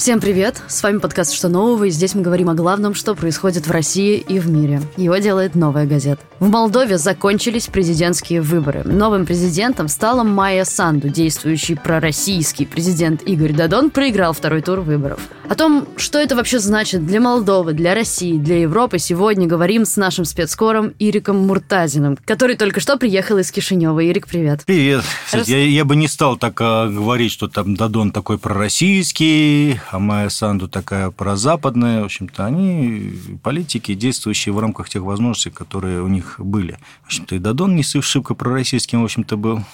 Всем привет! С вами подкаст «Что нового?» и здесь мы говорим о главном, что происходит в России и в мире. Его делает «Новая газета». В Молдове закончились президентские выборы. Новым президентом стала Майя Санду. Действующий пророссийский президент Игорь Дадон проиграл второй тур выборов. О том, что это вообще значит для Молдовы, для России, для Европы, сегодня говорим с нашим спецкором Ириком Муртазиным, который только что приехал из Кишинева. Ирик, привет. Привет. Рас... я, я бы не стал так а, говорить, что там Дадон такой пророссийский, а Майя Санду такая прозападная. В общем-то, они политики, действующие в рамках тех возможностей, которые у них были. В общем-то, и Дадон не шибко пророссийским, в общем-то, был.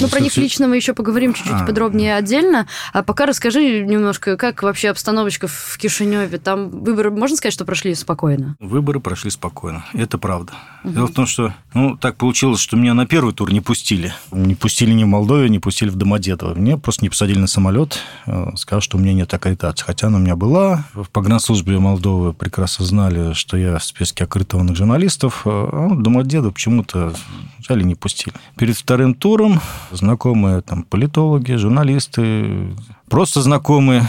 Ну, про них лично мы еще поговорим чуть-чуть а, подробнее отдельно. А пока расскажи немножко, как вообще обстановочка в Кишиневе. Там выборы, можно сказать, что прошли спокойно? Выборы прошли спокойно. Это правда. Угу. Дело в том, что ну, так получилось, что меня на первый тур не пустили. Не пустили ни в Молдове, не пустили в Домодедово. Мне просто не посадили на самолет, э, сказав, что у меня нет аккредитации. Хотя она у меня была. В погранслужбе Молдовы прекрасно знали, что я в списке аккредитованных журналистов. Э, а Домодедово почему-то взяли не пустили. Перед вторым туром знакомые там политологи, журналисты, просто знакомые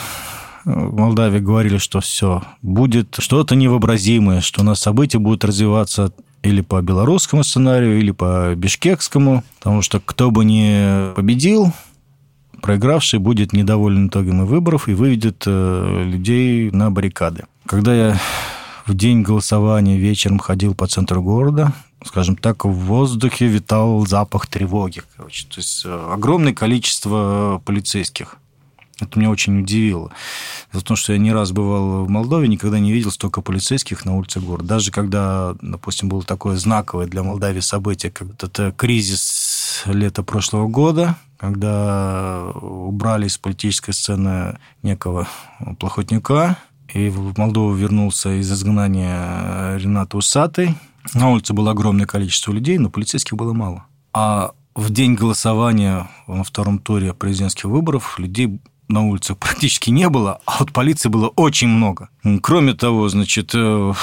в Молдавии говорили, что все, будет что-то невообразимое, что у нас события будут развиваться или по белорусскому сценарию, или по бишкекскому, потому что кто бы ни победил, проигравший будет недоволен итогами выборов и выведет э, людей на баррикады. Когда я в день голосования вечером ходил по центру города, скажем так, в воздухе витал запах тревоги. Короче. То есть э, огромное количество полицейских. Это меня очень удивило. За то, что я не раз бывал в Молдове, никогда не видел столько полицейских на улице города. Даже когда, допустим, было такое знаковое для Молдавии событие, как это кризис лета прошлого года, когда убрали из политической сцены некого плохотника, и в Молдову вернулся из изгнания Ренат Усатый. На улице было огромное количество людей, но полицейских было мало. А в день голосования на втором туре президентских выборов людей на улицах практически не было, а вот полиции было очень много. Кроме того, значит, э,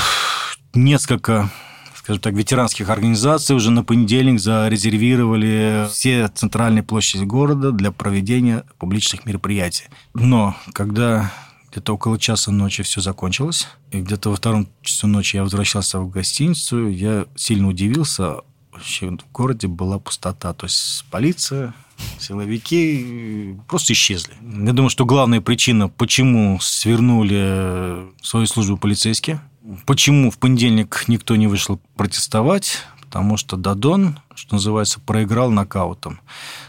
несколько скажем так, ветеранских организаций уже на понедельник зарезервировали все центральные площади города для проведения публичных мероприятий. Но когда где-то около часа ночи все закончилось. И где-то во втором часу ночи я возвращался в гостиницу. Я сильно удивился. Вообще в городе была пустота. То есть полиция, силовики просто исчезли. Я думаю, что главная причина, почему свернули свою службу полицейские, почему в понедельник никто не вышел протестовать, потому что Дадон, что называется, проиграл нокаутом.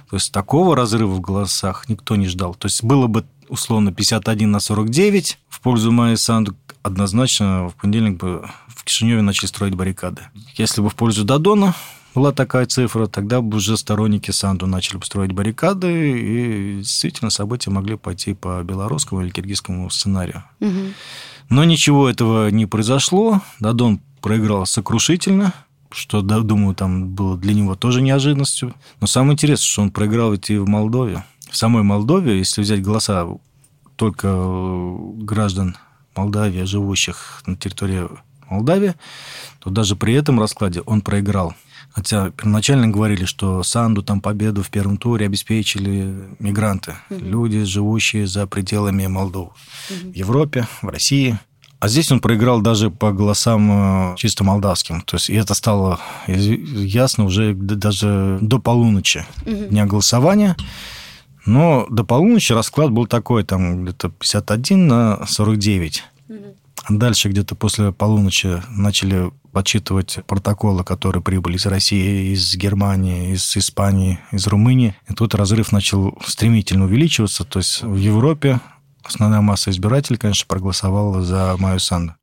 То есть такого разрыва в голосах никто не ждал. То есть было бы условно 51 на 49 в пользу Майи Санду, однозначно в понедельник бы в Кишиневе начали строить баррикады. Если бы в пользу Дадона была такая цифра, тогда бы уже сторонники Санду начали бы строить баррикады, и действительно события могли пойти по белорусскому или киргизскому сценарию. Угу. Но ничего этого не произошло. Дадон проиграл сокрушительно, что, думаю, там было для него тоже неожиданностью. Но самое интересное, что он проиграл ведь и в Молдове в самой Молдове, если взять голоса только э, граждан Молдавии, живущих на территории Молдавии, то даже при этом раскладе он проиграл. Хотя первоначально говорили, что Санду там победу в первом туре обеспечили мигранты, угу. люди, живущие за пределами Молдовы. Угу. В Европе, в России. А здесь он проиграл даже по голосам э, чисто молдавским. То есть и это стало ясно уже даже до полуночи угу. дня голосования. Но до полуночи расклад был такой, там где-то 51 на 49. Угу. Дальше где-то после полуночи начали подсчитывать протоколы, которые прибыли из России, из Германии, из Испании, из Румынии. И тут разрыв начал стремительно увеличиваться. То есть в Европе основная масса избирателей, конечно, проголосовала за Майю Санду.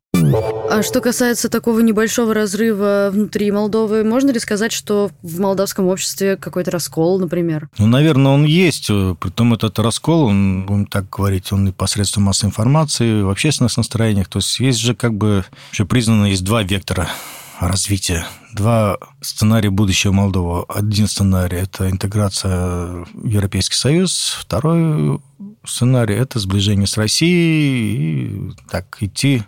А что касается такого небольшого разрыва внутри Молдовы, можно ли сказать, что в молдавском обществе какой-то раскол, например? Ну, наверное, он есть. Притом этот раскол, он, будем так говорить, он и посредством массовой информации, в общественных настроениях. То есть есть же как бы уже признано, есть два вектора развития. Два сценария будущего Молдовы. Один сценарий – это интеграция в Европейский Союз. Второй сценарий – это сближение с Россией и так идти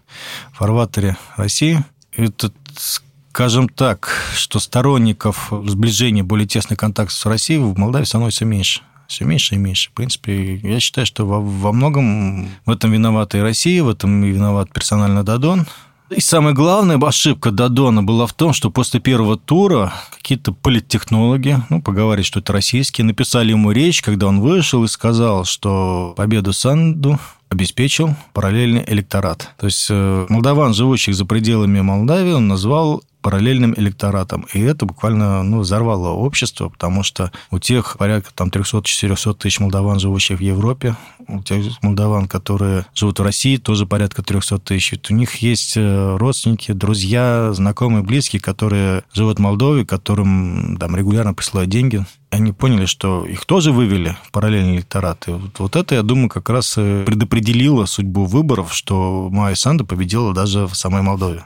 в фарватере России. Это, скажем так, что сторонников сближения, более тесный контакт с Россией в Молдавии становится меньше. Все меньше и меньше. В принципе, я считаю, что во, во многом в этом виновата и Россия, в этом виноват персонально Дадон. И самая главная ошибка Дадона была в том, что после первого тура какие-то политтехнологи, ну, поговорить, что это российские, написали ему речь, когда он вышел и сказал, что победу Санду обеспечил параллельный электорат. То есть э, молдаван, живущих за пределами Молдавии, он назвал параллельным электоратом. И это буквально ну, взорвало общество, потому что у тех порядка там 300-400 тысяч молдаван, живущих в Европе, у тех молдаван, которые живут в России, тоже порядка 300 тысяч. У них есть э, родственники, друзья, знакомые, близкие, которые живут в Молдове, которым там регулярно присылают деньги. Они поняли, что их тоже вывели в параллельный электорат. И вот, вот это, я думаю, как раз предопределило судьбу выборов, что Майя Санду победила даже в самой Молдове.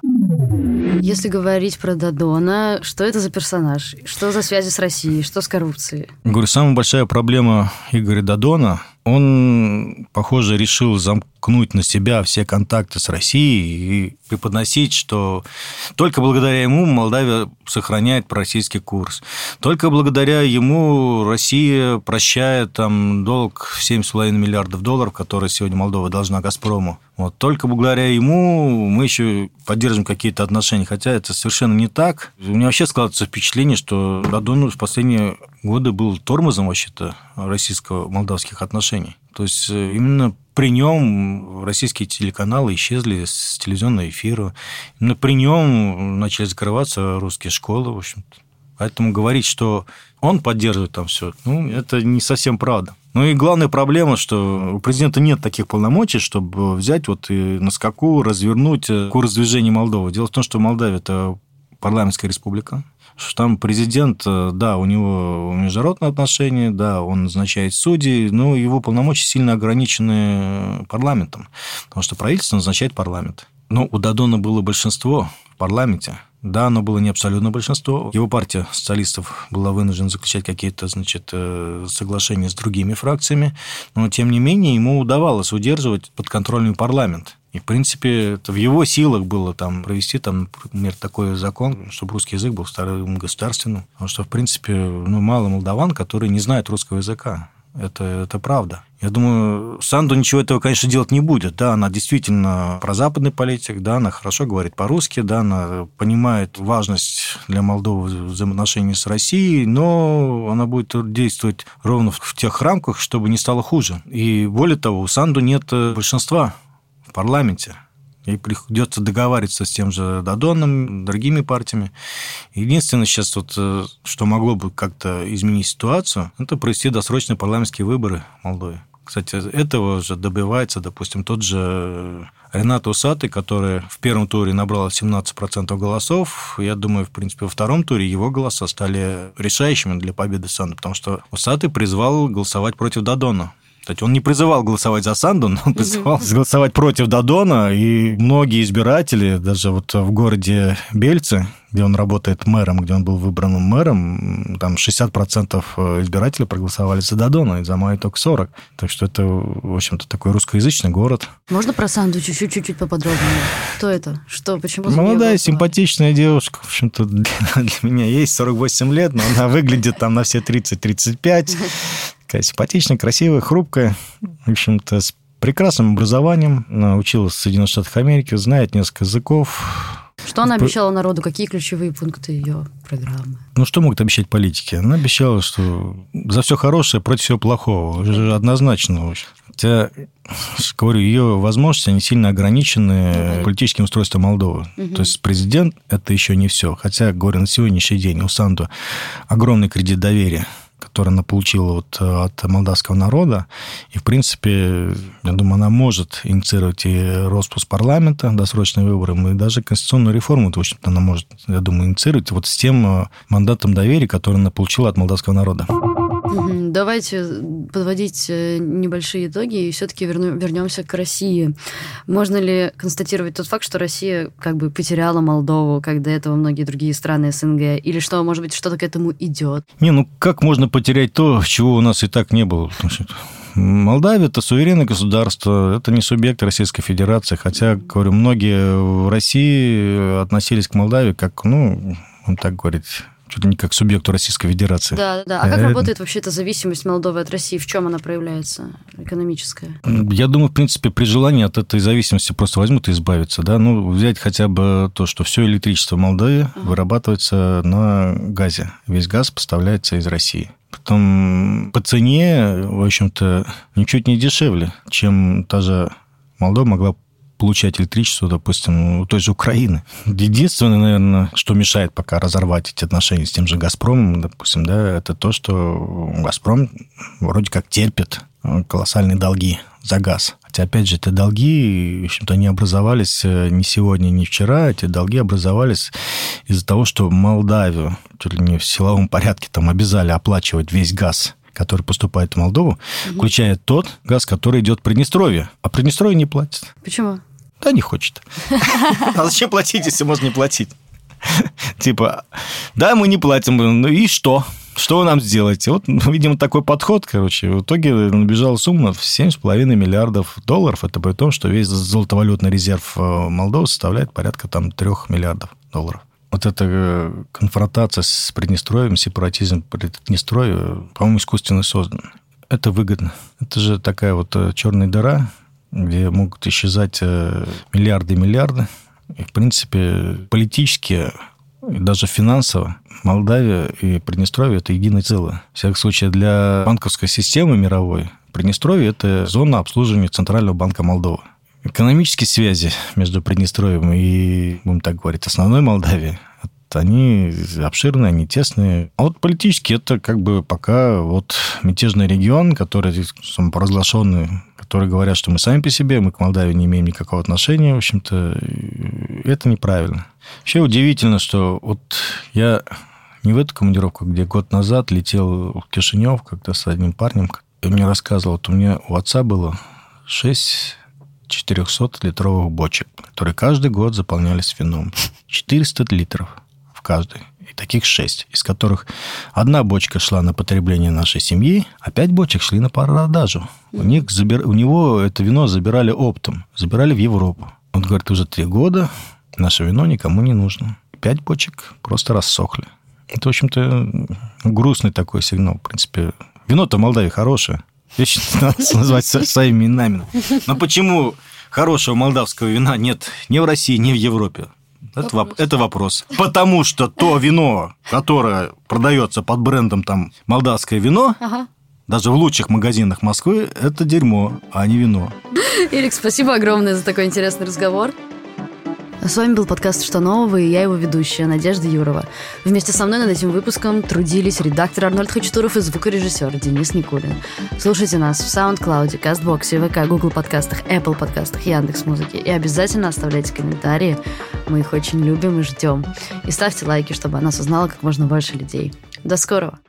Если говорить про Дадона, что это за персонаж? Что за связи с Россией? Что с коррупцией? Говорю, самая большая проблема Игоря Дадона он, похоже, решил замкнуть на себя все контакты с Россией и преподносить, что только благодаря ему Молдавия сохраняет пророссийский курс. Только благодаря ему Россия прощает там долг в 7,5 миллиардов долларов, который сегодня Молдова должна «Газпрому». Вот. Только благодаря ему мы еще поддерживаем какие-то отношения, хотя это совершенно не так. У меня вообще складывается впечатление, что Радон в последние годы был тормозом вообще-то российско-молдавских отношений. То есть э, именно при нем российские телеканалы исчезли с телевизионного эфира. Именно при нем начали закрываться русские школы, в общем-то. Поэтому говорить, что он поддерживает там все, ну, это не совсем правда. Ну и главная проблема, что у президента нет таких полномочий, чтобы взять вот и на скаку развернуть э, курс движения Молдовы. Дело в том, что Молдавия – это парламентская республика, что там президент, э, да, у него международные отношения, да, он назначает судей, но его полномочия сильно ограничены парламентом, потому что правительство назначает парламент. Но у Дадона было большинство в парламенте, да, оно было не абсолютно большинство. Его партия социалистов была вынуждена заключать какие-то, значит, э, соглашения с другими фракциями, но, тем не менее, ему удавалось удерживать подконтрольный парламент. И, в принципе, это в его силах было там провести, там, например, такой закон, чтобы русский язык был вторым государственным. Потому что, в принципе, ну, мало молдаван, которые не знают русского языка. Это, это правда. Я думаю, Санду ничего этого, конечно, делать не будет. Да, она действительно прозападный политик, да, она хорошо говорит по-русски, да, она понимает важность для Молдовы взаимоотношений с Россией, но она будет действовать ровно в тех рамках, чтобы не стало хуже. И более того, у Санду нет большинства парламенте. И придется договариваться с тем же Дадоном, другими партиями. Единственное сейчас, вот, э, что могло бы как-то изменить ситуацию, это провести досрочные парламентские выборы в Молдове. Кстати, этого же добивается, допустим, тот же Ренат Усатый, который в первом туре набрал 17% голосов. Я думаю, в принципе, во втором туре его голоса стали решающими для победы Санды, потому что Усатый призвал голосовать против Дадона. Кстати, он не призывал голосовать за Санду, но он призывал голосовать против Дадона, и многие избиратели, даже вот в городе Бельце, где он работает мэром, где он был выбран мэром, там 60% избирателей проголосовали за Дадона, и за Майю только 40. Так что это, в общем-то, такой русскоязычный город. Можно про Санду чуть-чуть поподробнее? Кто это? Что? Почему? Молодая, симпатичная девушка. В общем-то, для, для меня есть 48 лет, но она выглядит там на все 30-35 такая симпатичная, красивая, хрупкая, в общем-то, с прекрасным образованием, училась в Соединенных Штатах Америки, знает несколько языков. Что она обещала народу? Какие ключевые пункты ее программы? Ну, что могут обещать политики? Она обещала, что за все хорошее против всего плохого. Уже однозначно. Хотя, говорю, ее возможности, они сильно ограничены политическим устройством Молдовы. Угу. То есть президент – это еще не все. Хотя, говорю, на сегодняшний день у Санду огромный кредит доверия которую она получила вот э, от молдавского народа. И, в принципе, я думаю, она может инициировать и распуск парламента, досрочные выборы, и даже конституционную реформу, в общем-то, она может, я думаю, инициировать вот с тем э, мандатом доверия, который она получила от молдавского народа. Давайте подводить э, небольшие итоги и все-таки вернемся к России. Можно ли констатировать тот факт, что Россия как бы потеряла Молдову, как до этого многие другие страны СНГ, или что, может быть, что-то к этому идет? Не, ну как можно потерять то, чего у нас и так не было? Молдавия – это суверенное государство, это не субъект Российской Федерации, хотя, говорю, многие в России относились к Молдавии как, ну, он так говорит, чуть ли не как субъекту Российской Федерации. Да, да. А как работает вообще эта зависимость Молдовы от России? В чем она проявляется, экономическая? Я думаю, в принципе, при желании от этой зависимости просто возьмут и избавиться. Да? Ну, взять хотя бы то, что все электричество Молдовы uh-huh. вырабатывается на газе. Весь газ поставляется из России. Потом по цене, в общем-то, ничуть не дешевле, чем та же Молдова могла получать электричество, допустим, той же Украины. Единственное, наверное, что мешает пока разорвать эти отношения с тем же «Газпромом», допустим, да, это то, что «Газпром» вроде как терпит колоссальные долги за газ. Хотя, опять же, это долги, в общем-то, не образовались э, ни сегодня, ни вчера. Эти долги образовались из-за того, что Молдавию чуть ли не в силовом порядке там обязали оплачивать весь газ который поступает в Молдову, включая тот газ, который идет в Приднестровье. А Приднестровье не платит. Почему? Да не хочет. А зачем платить, если можно не платить? Типа, да, мы не платим, ну и что? Что вы нам сделаете? Вот, ну, видимо, такой подход, короче. В итоге набежала сумма в 7,5 миллиардов долларов. Это при том, что весь золотовалютный резерв э, Молдовы составляет порядка там 3 миллиардов долларов. Вот эта э, конфронтация с Приднестровьем, сепаратизм Приднестровья, по-моему, искусственно создан. Это выгодно. Это же такая вот э, черная дыра, где могут исчезать э, миллиарды и миллиарды. И, в принципе, политически даже финансово Молдавия и Приднестровье – это единое целое. В всяком случае, для банковской системы мировой Приднестровье – это зона обслуживания Центрального банка Молдовы. Экономические связи между Приднестровьем и, будем так говорить, основной Молдавией они обширные, они тесные. А вот политически это как бы пока вот мятежный регион, который самопоразглашенный которые говорят, что мы сами по себе, мы к Молдавии не имеем никакого отношения, в общем-то, это неправильно. Вообще удивительно, что вот я не в эту командировку, где год назад летел в Кишинев как-то с одним парнем, и мне рассказывал, вот у меня у отца было 6 400-литровых бочек, которые каждый год заполнялись вином. 400 литров в каждой и таких шесть, из которых одна бочка шла на потребление нашей семьи, а пять бочек шли на продажу. У, них забир... у него это вино забирали оптом, забирали в Европу. Он говорит, уже три года наше вино никому не нужно. Пять бочек просто рассохли. Это, в общем-то, грустный такой сигнал. В принципе, вино-то в Молдавии хорошее. Вещи надо назвать своими именами. Но почему хорошего молдавского вина нет ни в России, ни в Европе? Это вопрос. это вопрос. Потому что то вино, которое продается под брендом там молдавское вино, ага. даже в лучших магазинах Москвы, это дерьмо, а не вино. Ирик, спасибо огромное за такой интересный разговор. С вами был подкаст «Что нового» и я его ведущая, Надежда Юрова. Вместе со мной над этим выпуском трудились редактор Арнольд Хачатуров и звукорежиссер Денис Никулин. Слушайте нас в SoundCloud, CastBox, ВК, Google подкастах, Apple подкастах, Яндекс Музыки. И обязательно оставляйте комментарии. Мы их очень любим и ждем. И ставьте лайки, чтобы она узнала как можно больше людей. До скорого!